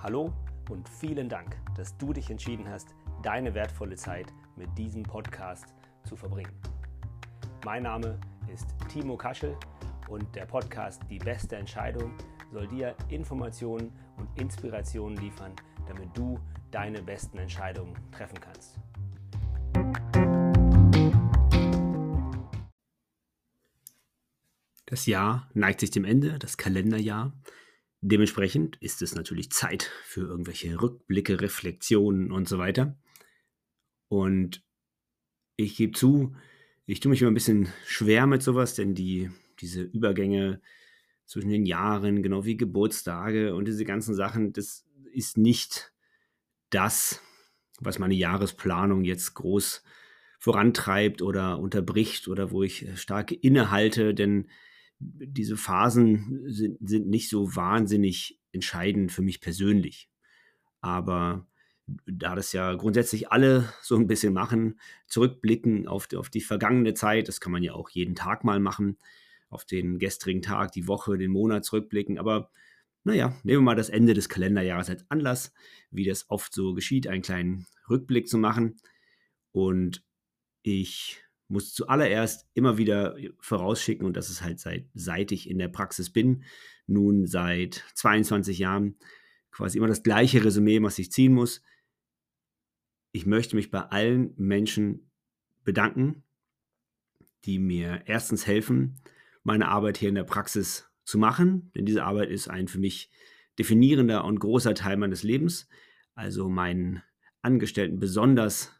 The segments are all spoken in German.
Hallo und vielen Dank, dass du dich entschieden hast, deine wertvolle Zeit mit diesem Podcast zu verbringen. Mein Name ist Timo Kaschel und der Podcast Die beste Entscheidung soll dir Informationen und Inspirationen liefern, damit du deine besten Entscheidungen treffen kannst. Das Jahr neigt sich dem Ende, das Kalenderjahr. Dementsprechend ist es natürlich Zeit für irgendwelche Rückblicke, Reflexionen und so weiter. Und ich gebe zu, ich tue mich immer ein bisschen schwer mit sowas, denn die, diese Übergänge zwischen den Jahren, genau wie Geburtstage und diese ganzen Sachen, das ist nicht das, was meine Jahresplanung jetzt groß vorantreibt oder unterbricht oder wo ich stark innehalte, denn diese Phasen sind, sind nicht so wahnsinnig entscheidend für mich persönlich. Aber da das ja grundsätzlich alle so ein bisschen machen, zurückblicken auf die, auf die vergangene Zeit, das kann man ja auch jeden Tag mal machen, auf den gestrigen Tag, die Woche, den Monat zurückblicken. Aber naja, nehmen wir mal das Ende des Kalenderjahres als Anlass, wie das oft so geschieht, einen kleinen Rückblick zu machen. Und ich muss zuallererst immer wieder vorausschicken, und das ist halt seit, seit ich in der Praxis bin, nun seit 22 Jahren, quasi immer das gleiche Resümee, was ich ziehen muss. Ich möchte mich bei allen Menschen bedanken, die mir erstens helfen, meine Arbeit hier in der Praxis zu machen, denn diese Arbeit ist ein für mich definierender und großer Teil meines Lebens. Also meinen Angestellten, besonders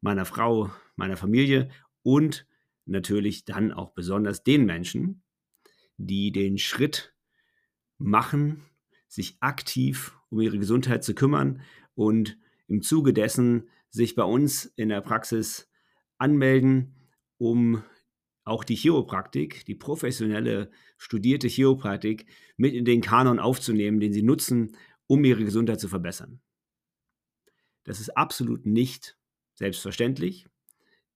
meiner Frau, meiner Familie und natürlich dann auch besonders den Menschen, die den Schritt machen, sich aktiv um ihre Gesundheit zu kümmern und im Zuge dessen sich bei uns in der Praxis anmelden, um auch die Chiropraktik, die professionelle studierte Chiropraktik mit in den Kanon aufzunehmen, den sie nutzen, um ihre Gesundheit zu verbessern. Das ist absolut nicht selbstverständlich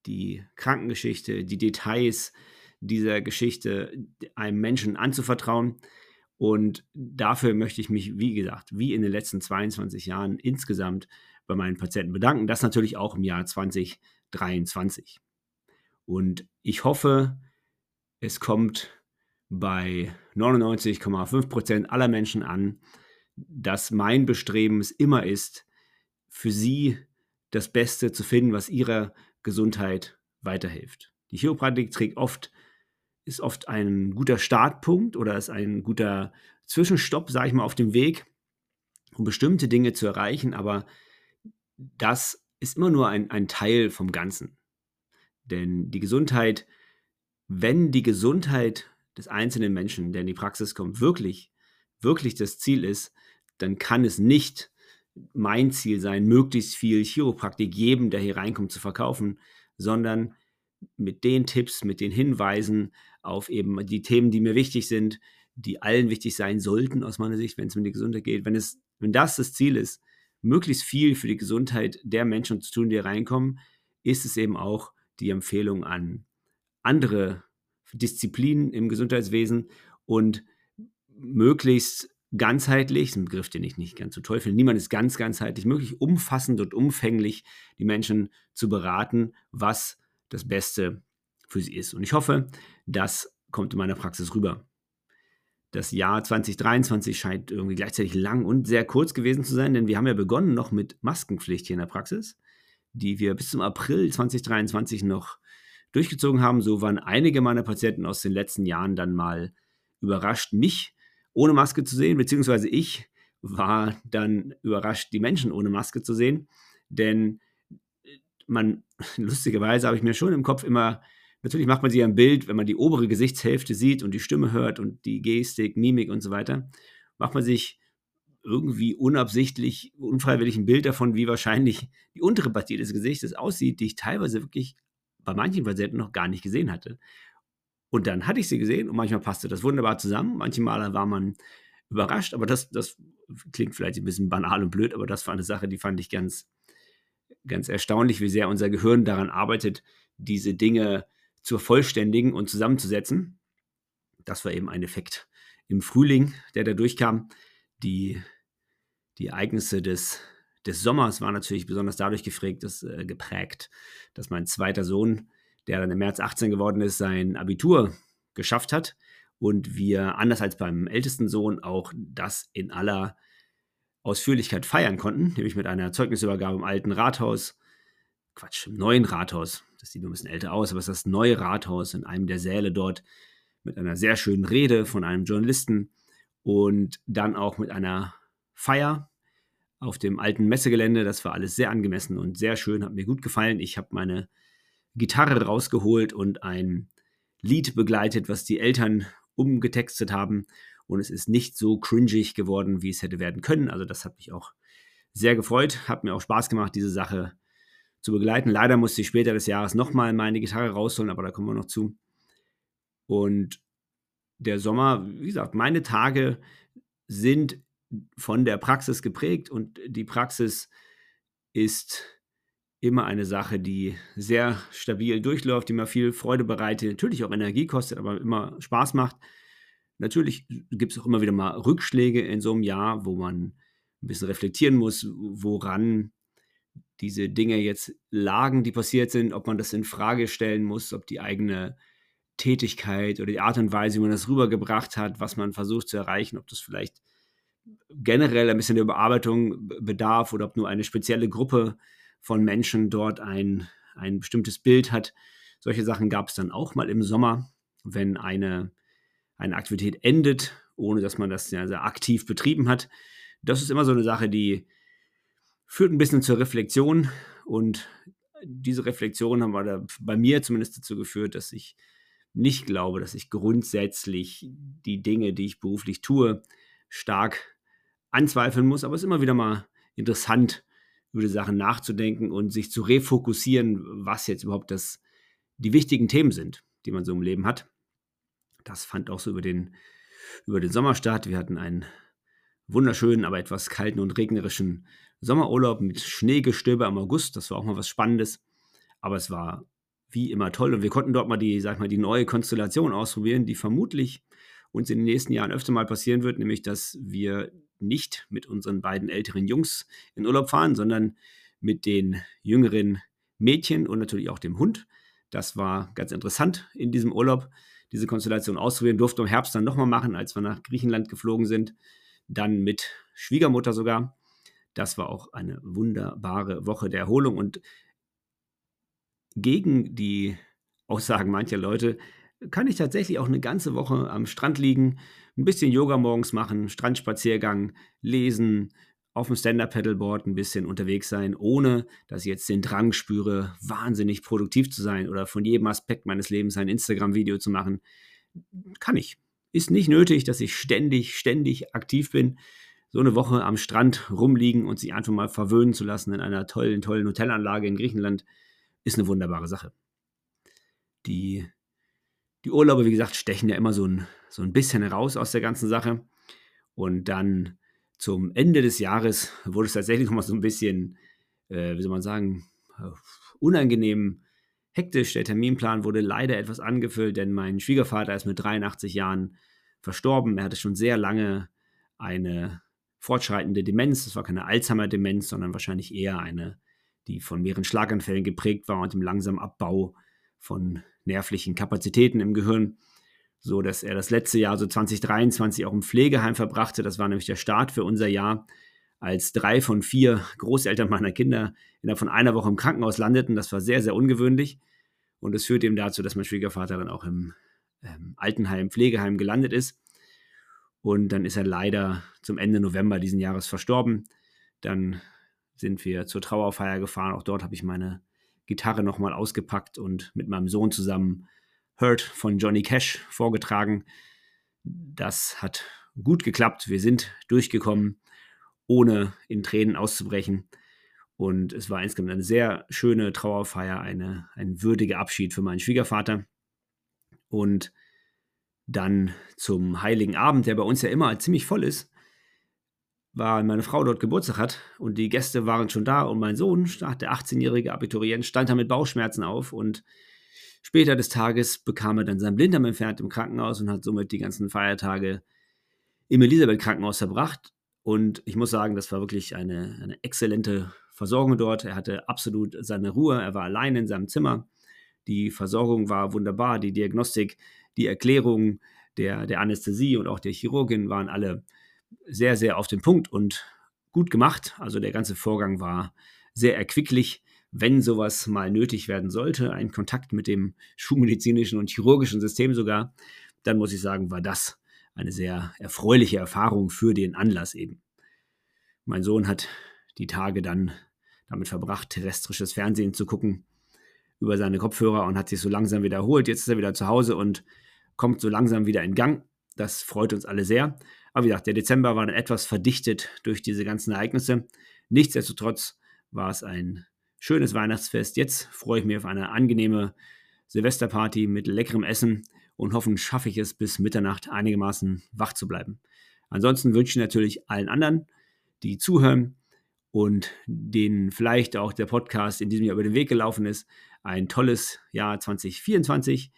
die Krankengeschichte, die Details dieser Geschichte einem Menschen anzuvertrauen. Und dafür möchte ich mich, wie gesagt, wie in den letzten 22 Jahren insgesamt bei meinen Patienten bedanken. Das natürlich auch im Jahr 2023. Und ich hoffe, es kommt bei 99,5 Prozent aller Menschen an, dass mein Bestreben es immer ist, für sie das Beste zu finden, was ihrer Gesundheit weiterhilft. Die Chiropraktik trägt oft, ist oft ein guter Startpunkt oder ist ein guter Zwischenstopp, sage ich mal, auf dem Weg, um bestimmte Dinge zu erreichen, aber das ist immer nur ein, ein Teil vom Ganzen. Denn die Gesundheit, wenn die Gesundheit des einzelnen Menschen, der in die Praxis kommt, wirklich, wirklich das Ziel ist, dann kann es nicht mein Ziel sein, möglichst viel Chiropraktik jedem, der hier reinkommt, zu verkaufen, sondern mit den Tipps, mit den Hinweisen auf eben die Themen, die mir wichtig sind, die allen wichtig sein sollten aus meiner Sicht, wenn es um die Gesundheit geht. Wenn, es, wenn das das Ziel ist, möglichst viel für die Gesundheit der Menschen zu tun, die hier reinkommen, ist es eben auch die Empfehlung an andere Disziplinen im Gesundheitswesen und möglichst ganzheitlich, ist ein Begriff, den ich nicht ganz so toll niemand ist ganz ganzheitlich, möglich umfassend und umfänglich die Menschen zu beraten, was das Beste für sie ist. Und ich hoffe, das kommt in meiner Praxis rüber. Das Jahr 2023 scheint irgendwie gleichzeitig lang und sehr kurz gewesen zu sein, denn wir haben ja begonnen noch mit Maskenpflicht hier in der Praxis, die wir bis zum April 2023 noch durchgezogen haben. So waren einige meiner Patienten aus den letzten Jahren dann mal überrascht, mich ohne Maske zu sehen, beziehungsweise ich war dann überrascht, die Menschen ohne Maske zu sehen, denn man, lustigerweise habe ich mir schon im Kopf immer, natürlich macht man sich ein Bild, wenn man die obere Gesichtshälfte sieht und die Stimme hört und die Gestik, Mimik und so weiter, macht man sich irgendwie unabsichtlich, unfreiwillig ein Bild davon, wie wahrscheinlich die untere Partie des Gesichtes aussieht, die ich teilweise wirklich bei manchen Patienten noch gar nicht gesehen hatte. Und dann hatte ich sie gesehen und manchmal passte das wunderbar zusammen. Manchmal war man überrascht, aber das, das klingt vielleicht ein bisschen banal und blöd, aber das war eine Sache, die fand ich ganz, ganz erstaunlich, wie sehr unser Gehirn daran arbeitet, diese Dinge zu vervollständigen und zusammenzusetzen. Das war eben ein Effekt im Frühling, der da durchkam. Die, Die Ereignisse des, des Sommers waren natürlich besonders dadurch geprägt, dass, äh, geprägt, dass mein zweiter Sohn, der dann im März 18 geworden ist, sein Abitur geschafft hat und wir, anders als beim ältesten Sohn, auch das in aller Ausführlichkeit feiern konnten, nämlich mit einer Zeugnisübergabe im alten Rathaus, Quatsch, im neuen Rathaus, das sieht nur ein bisschen älter aus, aber es ist das neue Rathaus in einem der Säle dort mit einer sehr schönen Rede von einem Journalisten und dann auch mit einer Feier auf dem alten Messegelände. Das war alles sehr angemessen und sehr schön, hat mir gut gefallen. Ich habe meine Gitarre rausgeholt und ein Lied begleitet, was die Eltern umgetextet haben. Und es ist nicht so cringig geworden, wie es hätte werden können. Also das hat mich auch sehr gefreut. Hat mir auch Spaß gemacht, diese Sache zu begleiten. Leider musste ich später des Jahres nochmal meine Gitarre rausholen, aber da kommen wir noch zu. Und der Sommer, wie gesagt, meine Tage sind von der Praxis geprägt und die Praxis ist immer eine Sache, die sehr stabil durchläuft, die mir viel Freude bereitet, natürlich auch Energie kostet, aber immer Spaß macht. Natürlich gibt es auch immer wieder mal Rückschläge in so einem Jahr, wo man ein bisschen reflektieren muss, woran diese Dinge jetzt lagen, die passiert sind, ob man das in Frage stellen muss, ob die eigene Tätigkeit oder die Art und Weise, wie man das rübergebracht hat, was man versucht zu erreichen, ob das vielleicht generell ein bisschen der Überarbeitung bedarf oder ob nur eine spezielle Gruppe von Menschen dort ein, ein bestimmtes Bild hat. Solche Sachen gab es dann auch mal im Sommer, wenn eine, eine Aktivität endet, ohne dass man das ja sehr aktiv betrieben hat. Das ist immer so eine Sache, die führt ein bisschen zur Reflexion und diese Reflexion haben wir bei mir zumindest dazu geführt, dass ich nicht glaube, dass ich grundsätzlich die Dinge, die ich beruflich tue, stark anzweifeln muss. Aber es ist immer wieder mal interessant, über die Sachen nachzudenken und sich zu refokussieren, was jetzt überhaupt das, die wichtigen Themen sind, die man so im Leben hat. Das fand auch so über den, über den Sommer statt. Wir hatten einen wunderschönen, aber etwas kalten und regnerischen Sommerurlaub mit Schneegestöber im August. Das war auch mal was Spannendes. Aber es war wie immer toll. Und wir konnten dort mal die, sag mal, die neue Konstellation ausprobieren, die vermutlich uns in den nächsten Jahren öfter mal passieren wird, nämlich dass wir nicht mit unseren beiden älteren Jungs in Urlaub fahren, sondern mit den jüngeren Mädchen und natürlich auch dem Hund. Das war ganz interessant in diesem Urlaub, diese Konstellation ausprobieren. Durften im Herbst dann nochmal machen, als wir nach Griechenland geflogen sind. Dann mit Schwiegermutter sogar. Das war auch eine wunderbare Woche der Erholung und gegen die Aussagen mancher Leute kann ich tatsächlich auch eine ganze Woche am Strand liegen, ein bisschen Yoga morgens machen, Strandspaziergang, lesen, auf dem Stand-Up-Pedalboard ein bisschen unterwegs sein, ohne dass ich jetzt den Drang spüre, wahnsinnig produktiv zu sein oder von jedem Aspekt meines Lebens ein Instagram-Video zu machen. Kann ich. Ist nicht nötig, dass ich ständig, ständig aktiv bin. So eine Woche am Strand rumliegen und sich einfach mal verwöhnen zu lassen in einer tollen, tollen Hotelanlage in Griechenland ist eine wunderbare Sache. Die, die Urlaube, wie gesagt, stechen ja immer so ein, so ein bisschen heraus aus der ganzen Sache. Und dann zum Ende des Jahres wurde es tatsächlich nochmal so ein bisschen, äh, wie soll man sagen, unangenehm hektisch. Der Terminplan wurde leider etwas angefüllt, denn mein Schwiegervater ist mit 83 Jahren verstorben. Er hatte schon sehr lange eine fortschreitende Demenz. Das war keine Alzheimer-Demenz, sondern wahrscheinlich eher eine die von mehreren Schlaganfällen geprägt war und dem langsamen Abbau von nervlichen Kapazitäten im Gehirn, so dass er das letzte Jahr, so 2023, auch im Pflegeheim verbrachte. Das war nämlich der Start für unser Jahr, als drei von vier Großeltern meiner Kinder innerhalb von einer Woche im Krankenhaus landeten. Das war sehr, sehr ungewöhnlich. Und es führte eben dazu, dass mein Schwiegervater dann auch im ähm, Altenheim, Pflegeheim gelandet ist. Und dann ist er leider zum Ende November diesen Jahres verstorben. Dann sind wir zur Trauerfeier gefahren. Auch dort habe ich meine Gitarre nochmal ausgepackt und mit meinem Sohn zusammen Hurt von Johnny Cash vorgetragen. Das hat gut geklappt. Wir sind durchgekommen, ohne in Tränen auszubrechen. Und es war insgesamt eine sehr schöne Trauerfeier, eine, ein würdiger Abschied für meinen Schwiegervater. Und dann zum Heiligen Abend, der bei uns ja immer ziemlich voll ist, weil meine Frau dort Geburtstag hat und die Gäste waren schon da und mein Sohn, der 18-jährige Abiturient, stand da mit Bauchschmerzen auf und später des Tages bekam er dann sein Blinddarm entfernt im Krankenhaus und hat somit die ganzen Feiertage im Elisabeth Krankenhaus verbracht. Und ich muss sagen, das war wirklich eine, eine exzellente Versorgung dort. Er hatte absolut seine Ruhe. Er war allein in seinem Zimmer. Die Versorgung war wunderbar. Die Diagnostik, die Erklärung der, der Anästhesie und auch der Chirurgin waren alle sehr, sehr auf den Punkt und gut gemacht. Also der ganze Vorgang war sehr erquicklich, wenn sowas mal nötig werden sollte, ein Kontakt mit dem schulmedizinischen und chirurgischen System sogar, dann muss ich sagen, war das eine sehr erfreuliche Erfahrung für den Anlass eben. Mein Sohn hat die Tage dann damit verbracht, terrestrisches Fernsehen zu gucken über seine Kopfhörer und hat sich so langsam wiederholt. Jetzt ist er wieder zu Hause und kommt so langsam wieder in Gang. Das freut uns alle sehr. Aber wie gesagt, der Dezember war dann etwas verdichtet durch diese ganzen Ereignisse. Nichtsdestotrotz war es ein schönes Weihnachtsfest. Jetzt freue ich mich auf eine angenehme Silvesterparty mit leckerem Essen und hoffen, schaffe ich es bis Mitternacht einigermaßen wach zu bleiben. Ansonsten wünsche ich natürlich allen anderen, die zuhören und denen vielleicht auch der Podcast in diesem Jahr über den Weg gelaufen ist, ein tolles Jahr 2024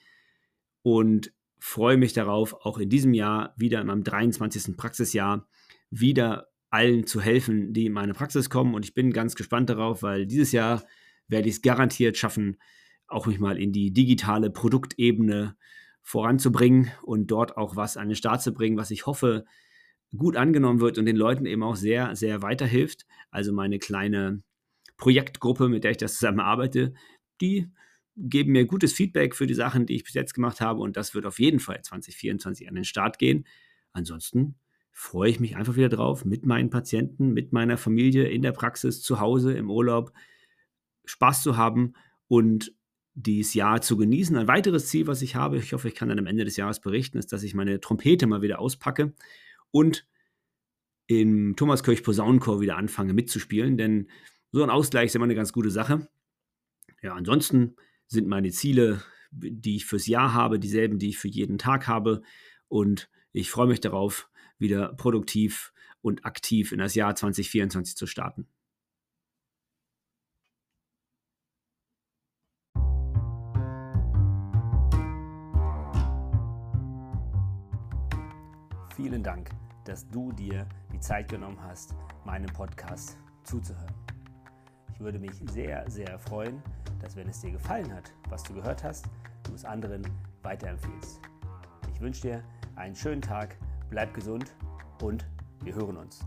und freue mich darauf, auch in diesem Jahr wieder in meinem 23. Praxisjahr wieder allen zu helfen, die in meine Praxis kommen. Und ich bin ganz gespannt darauf, weil dieses Jahr werde ich es garantiert schaffen, auch mich mal in die digitale Produktebene voranzubringen und dort auch was an den Start zu bringen, was ich hoffe, gut angenommen wird und den Leuten eben auch sehr, sehr weiterhilft. Also meine kleine Projektgruppe, mit der ich das zusammen arbeite, die geben mir gutes Feedback für die Sachen, die ich bis jetzt gemacht habe und das wird auf jeden Fall 2024 an den Start gehen. Ansonsten freue ich mich einfach wieder drauf, mit meinen Patienten, mit meiner Familie in der Praxis, zu Hause, im Urlaub Spaß zu haben und dieses Jahr zu genießen. Ein weiteres Ziel, was ich habe, ich hoffe, ich kann dann am Ende des Jahres berichten, ist, dass ich meine Trompete mal wieder auspacke und im Thomas Kirch Posaunenchor wieder anfange mitzuspielen, denn so ein Ausgleich ist immer eine ganz gute Sache. Ja, ansonsten sind meine Ziele, die ich fürs Jahr habe, dieselben, die ich für jeden Tag habe. Und ich freue mich darauf, wieder produktiv und aktiv in das Jahr 2024 zu starten. Vielen Dank, dass du dir die Zeit genommen hast, meinem Podcast zuzuhören. Ich würde mich sehr, sehr freuen, dass wenn es dir gefallen hat, was du gehört hast, du es anderen weiterempfiehlst. Ich wünsche dir einen schönen Tag, bleib gesund und wir hören uns.